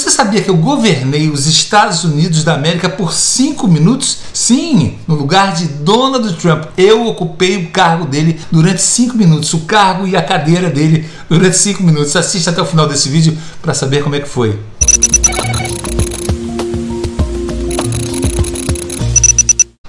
Você sabia que eu governei os Estados Unidos da América por cinco minutos? Sim, no lugar de Donald Trump. Eu ocupei o cargo dele durante cinco minutos, o cargo e a cadeira dele durante cinco minutos. Assista até o final desse vídeo para saber como é que foi.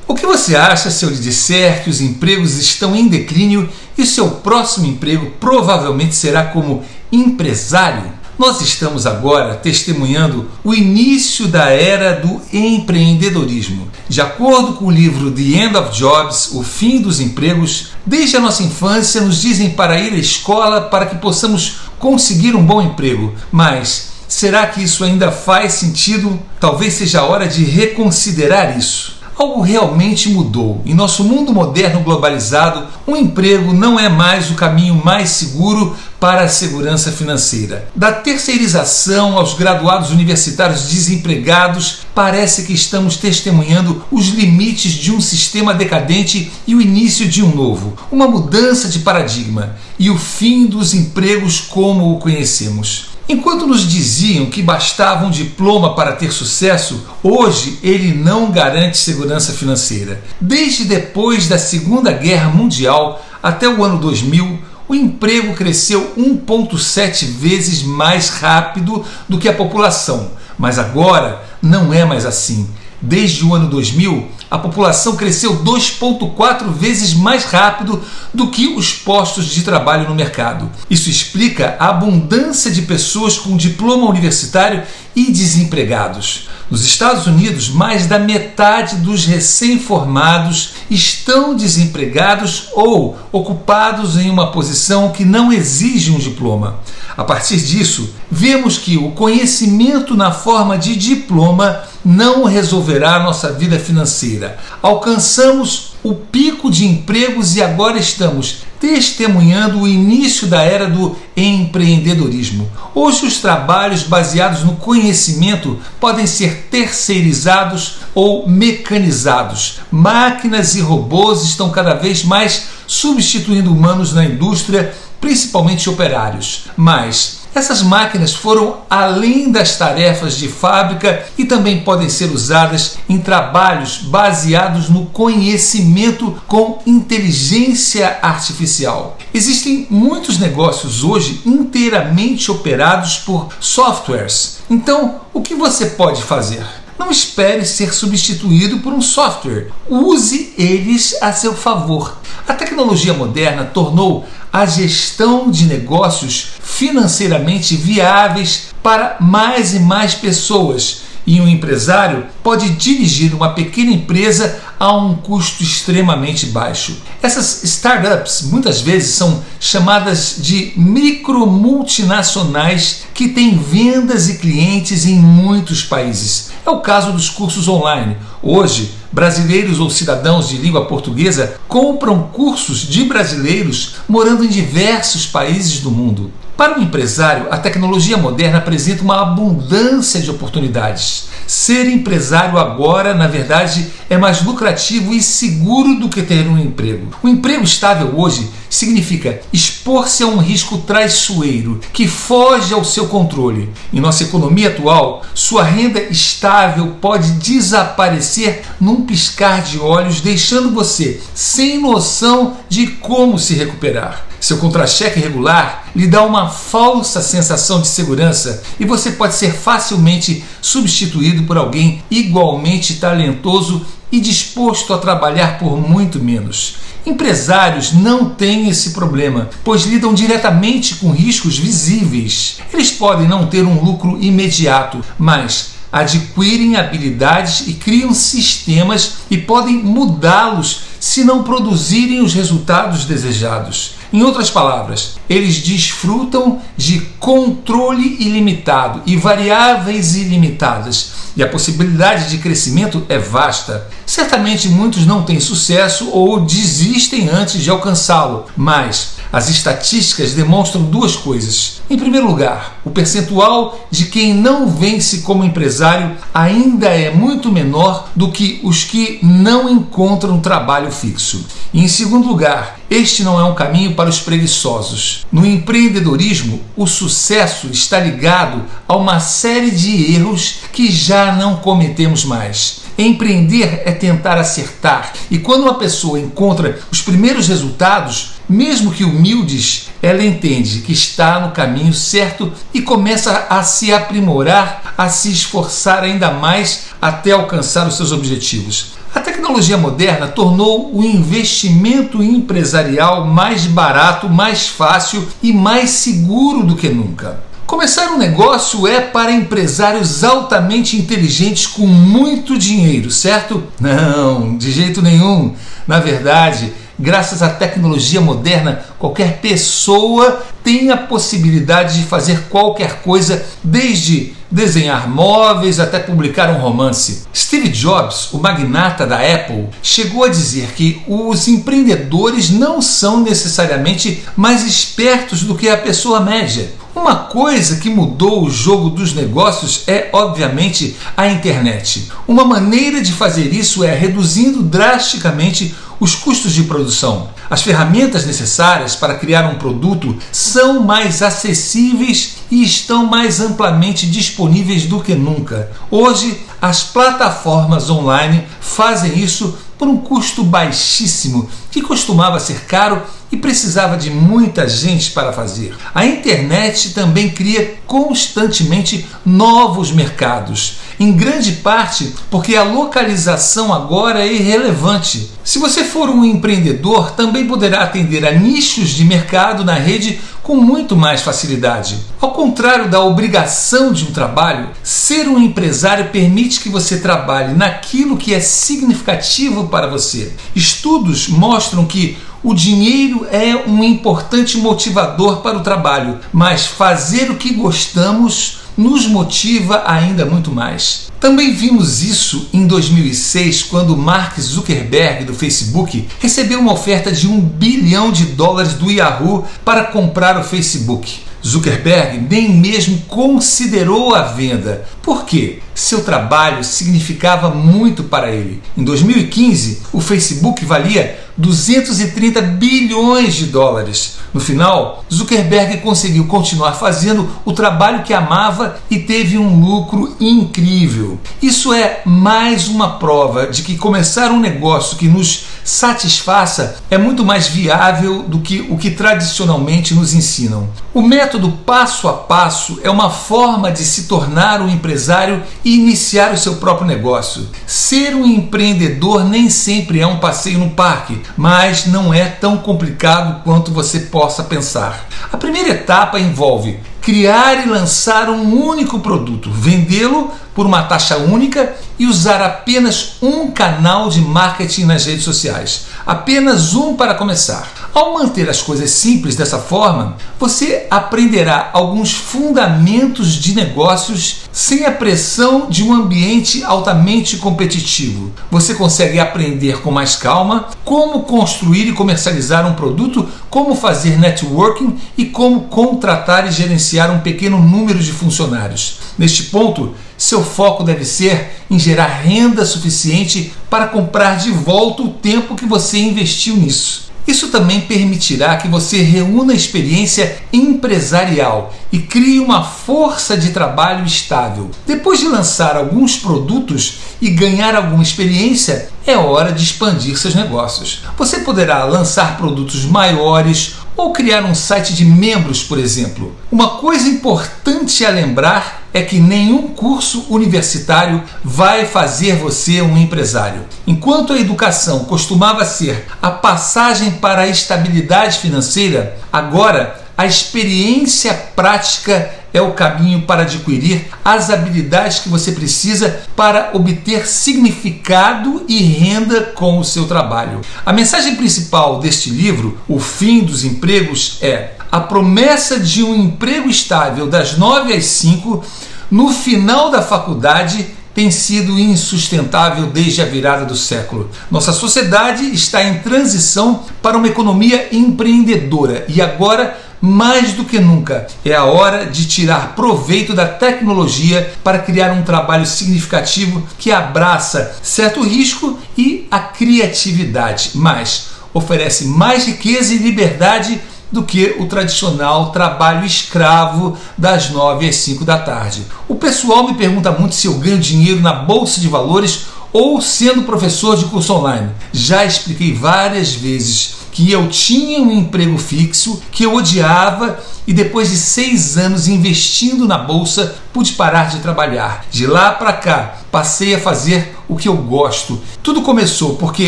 O que você acha se eu lhe disser que os empregos estão em declínio e seu próximo emprego provavelmente será como empresário? Nós estamos agora testemunhando o início da era do empreendedorismo. De acordo com o livro The End of Jobs, O Fim dos Empregos, desde a nossa infância nos dizem para ir à escola para que possamos conseguir um bom emprego. Mas será que isso ainda faz sentido? Talvez seja a hora de reconsiderar isso. Algo realmente mudou. Em nosso mundo moderno globalizado, um emprego não é mais o caminho mais seguro para a segurança financeira. Da terceirização aos graduados universitários desempregados, parece que estamos testemunhando os limites de um sistema decadente e o início de um novo. Uma mudança de paradigma e o fim dos empregos como o conhecemos. Enquanto nos diziam que bastava um diploma para ter sucesso, hoje ele não garante segurança financeira. Desde depois da Segunda Guerra Mundial até o ano 2000, o emprego cresceu 1,7 vezes mais rápido do que a população. Mas agora não é mais assim. Desde o ano 2000, a população cresceu 2,4 vezes mais rápido do que os postos de trabalho no mercado. Isso explica a abundância de pessoas com diploma universitário e desempregados. Nos Estados Unidos, mais da metade dos recém-formados estão desempregados ou ocupados em uma posição que não exige um diploma. A partir disso, vemos que o conhecimento na forma de diploma não resolverá nossa vida financeira. Alcançamos o pico de empregos e agora estamos testemunhando o início da era do empreendedorismo. Hoje, os trabalhos baseados no conhecimento podem ser terceirizados ou mecanizados. Máquinas e robôs estão cada vez mais substituindo humanos na indústria, principalmente operários. Mas essas máquinas foram além das tarefas de fábrica e também podem ser usadas em trabalhos baseados no conhecimento com inteligência artificial. Existem muitos negócios hoje inteiramente operados por softwares. Então, o que você pode fazer? Não espere ser substituído por um software. Use eles a seu favor. A tecnologia moderna tornou a gestão de negócios financeiramente viáveis para mais e mais pessoas. E um empresário pode dirigir uma pequena empresa a um custo extremamente baixo. Essas startups muitas vezes são chamadas de micro multinacionais que têm vendas e clientes em muitos países. É o caso dos cursos online. Hoje, brasileiros ou cidadãos de língua portuguesa compram cursos de brasileiros morando em diversos países do mundo. Para o empresário, a tecnologia moderna apresenta uma abundância de oportunidades. Ser empresário agora, na verdade, é mais lucrativo e seguro do que ter um emprego. O emprego estável hoje significa expor-se a um risco traiçoeiro que foge ao seu controle. Em nossa economia atual, sua renda estável pode desaparecer num piscar de olhos, deixando você sem noção de como se recuperar. Seu contra-cheque regular lhe dá uma falsa sensação de segurança e você pode ser facilmente substituído por alguém igualmente talentoso e disposto a trabalhar por muito menos. Empresários não têm esse problema, pois lidam diretamente com riscos visíveis. Eles podem não ter um lucro imediato, mas adquirem habilidades e criam sistemas e podem mudá-los se não produzirem os resultados desejados. Em outras palavras, eles desfrutam de controle ilimitado e variáveis ilimitadas, e a possibilidade de crescimento é vasta. Certamente muitos não têm sucesso ou desistem antes de alcançá-lo, mas As estatísticas demonstram duas coisas. Em primeiro lugar, o percentual de quem não vence como empresário ainda é muito menor do que os que não encontram trabalho fixo. E em segundo lugar, este não é um caminho para os preguiçosos. No empreendedorismo, o sucesso está ligado a uma série de erros que já não cometemos mais. Empreender é tentar acertar, e quando uma pessoa encontra os primeiros resultados, mesmo que humildes, ela entende que está no caminho certo e começa a se aprimorar, a se esforçar ainda mais até alcançar os seus objetivos. A tecnologia moderna tornou o investimento empresarial mais barato, mais fácil e mais seguro do que nunca. Começar um negócio é para empresários altamente inteligentes com muito dinheiro, certo? Não, de jeito nenhum. Na verdade, graças à tecnologia moderna, qualquer pessoa tem a possibilidade de fazer qualquer coisa, desde desenhar móveis até publicar um romance. Steve Jobs, o magnata da Apple, chegou a dizer que os empreendedores não são necessariamente mais espertos do que a pessoa média. Uma coisa que mudou o jogo dos negócios é, obviamente, a internet. Uma maneira de fazer isso é reduzindo drasticamente os custos de produção. As ferramentas necessárias para criar um produto são mais acessíveis e estão mais amplamente disponíveis do que nunca. Hoje, as plataformas online fazem isso por um custo baixíssimo que costumava ser caro e precisava de muita gente para fazer. A internet também cria constantemente novos mercados, em grande parte porque a localização agora é irrelevante. Se você for um empreendedor, também poderá atender a nichos de mercado na rede com muito mais facilidade. Ao contrário da obrigação de um trabalho, ser um empresário permite que você trabalhe naquilo que é significativo para você. Estudos mostram que o dinheiro é um importante motivador para o trabalho, mas fazer o que gostamos nos motiva ainda muito mais. Também vimos isso em 2006, quando Mark Zuckerberg do Facebook recebeu uma oferta de um bilhão de dólares do Yahoo para comprar o Facebook. Zuckerberg nem mesmo considerou a venda. Por quê? Seu trabalho significava muito para ele. Em 2015, o Facebook valia 230 bilhões de dólares. No final, Zuckerberg conseguiu continuar fazendo o trabalho que amava e teve um lucro incrível. Isso é mais uma prova de que começar um negócio que nos satisfaça é muito mais viável do que o que tradicionalmente nos ensinam. O método passo a passo é uma forma de se tornar um empresário e iniciar o seu próprio negócio. Ser um empreendedor nem sempre é um passeio no parque, mas não é tão complicado quanto você possa pensar. A primeira etapa envolve criar e lançar um único produto, vendê-lo por uma taxa única e usar apenas um canal de marketing nas redes sociais. Apenas um para começar. Ao manter as coisas simples dessa forma, você aprenderá alguns fundamentos de negócios sem a pressão de um ambiente altamente competitivo. Você consegue aprender com mais calma como construir e comercializar um produto, como fazer networking e como contratar e gerenciar um pequeno número de funcionários. Neste ponto, seu foco deve ser em gerar renda suficiente para comprar de volta o tempo que você investiu nisso. Isso também permitirá que você reúna experiência empresarial e crie uma força de trabalho estável. Depois de lançar alguns produtos e ganhar alguma experiência, é hora de expandir seus negócios. Você poderá lançar produtos maiores ou criar um site de membros, por exemplo. Uma coisa importante a lembrar é que nenhum curso universitário vai fazer você um empresário. Enquanto a educação costumava ser a passagem para a estabilidade financeira, agora a experiência prática é o caminho para adquirir as habilidades que você precisa para obter significado e renda com o seu trabalho. A mensagem principal deste livro, O Fim dos Empregos, é a promessa de um emprego estável das 9 às 5 no final da faculdade tem sido insustentável desde a virada do século. Nossa sociedade está em transição para uma economia empreendedora e agora mais do que nunca, é a hora de tirar proveito da tecnologia para criar um trabalho significativo que abraça certo risco e a criatividade, mas oferece mais riqueza e liberdade do que o tradicional trabalho escravo das 9 às 5 da tarde. O pessoal me pergunta muito se eu ganho dinheiro na bolsa de valores ou sendo professor de curso online. Já expliquei várias vezes que eu tinha um emprego fixo, que eu odiava e depois de seis anos investindo na bolsa pude parar de trabalhar. De lá para cá passei a fazer o que eu gosto. Tudo começou porque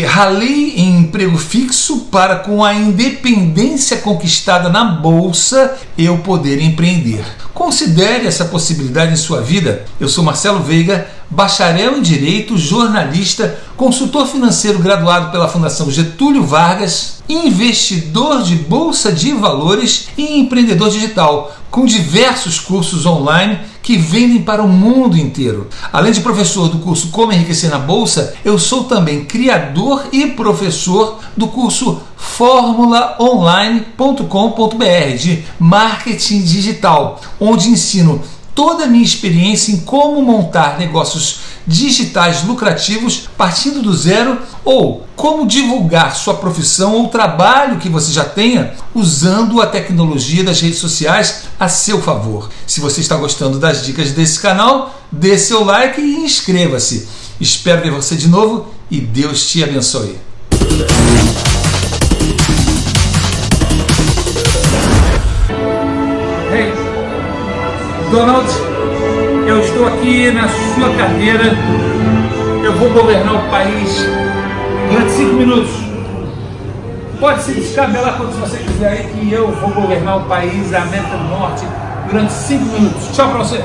ralei em emprego fixo para com a independência conquistada na bolsa eu poder empreender. Considere essa possibilidade em sua vida. Eu sou Marcelo Veiga, bacharel em direito, jornalista, consultor financeiro graduado pela Fundação Getúlio Vargas, investidor de bolsa de valores e empreendedor digital, com diversos cursos online que vendem para o mundo inteiro. Além de professor do curso Como Enriquecer na Bolsa, eu sou também criador e professor do curso formulaonline.com.br de marketing digital, onde ensino toda a minha experiência em como montar negócios digitais lucrativos partindo do zero ou como divulgar sua profissão ou trabalho que você já tenha usando a tecnologia das redes sociais a seu favor. Se você está gostando das dicas desse canal, dê seu like e inscreva-se. Espero ver você de novo e Deus te abençoe. Donald, eu estou aqui na sua cadeira. Eu vou governar o país durante cinco minutos. Pode se descabelar quando você quiser aí que eu vou governar o país, a América do Norte, durante cinco minutos. Tchau para você.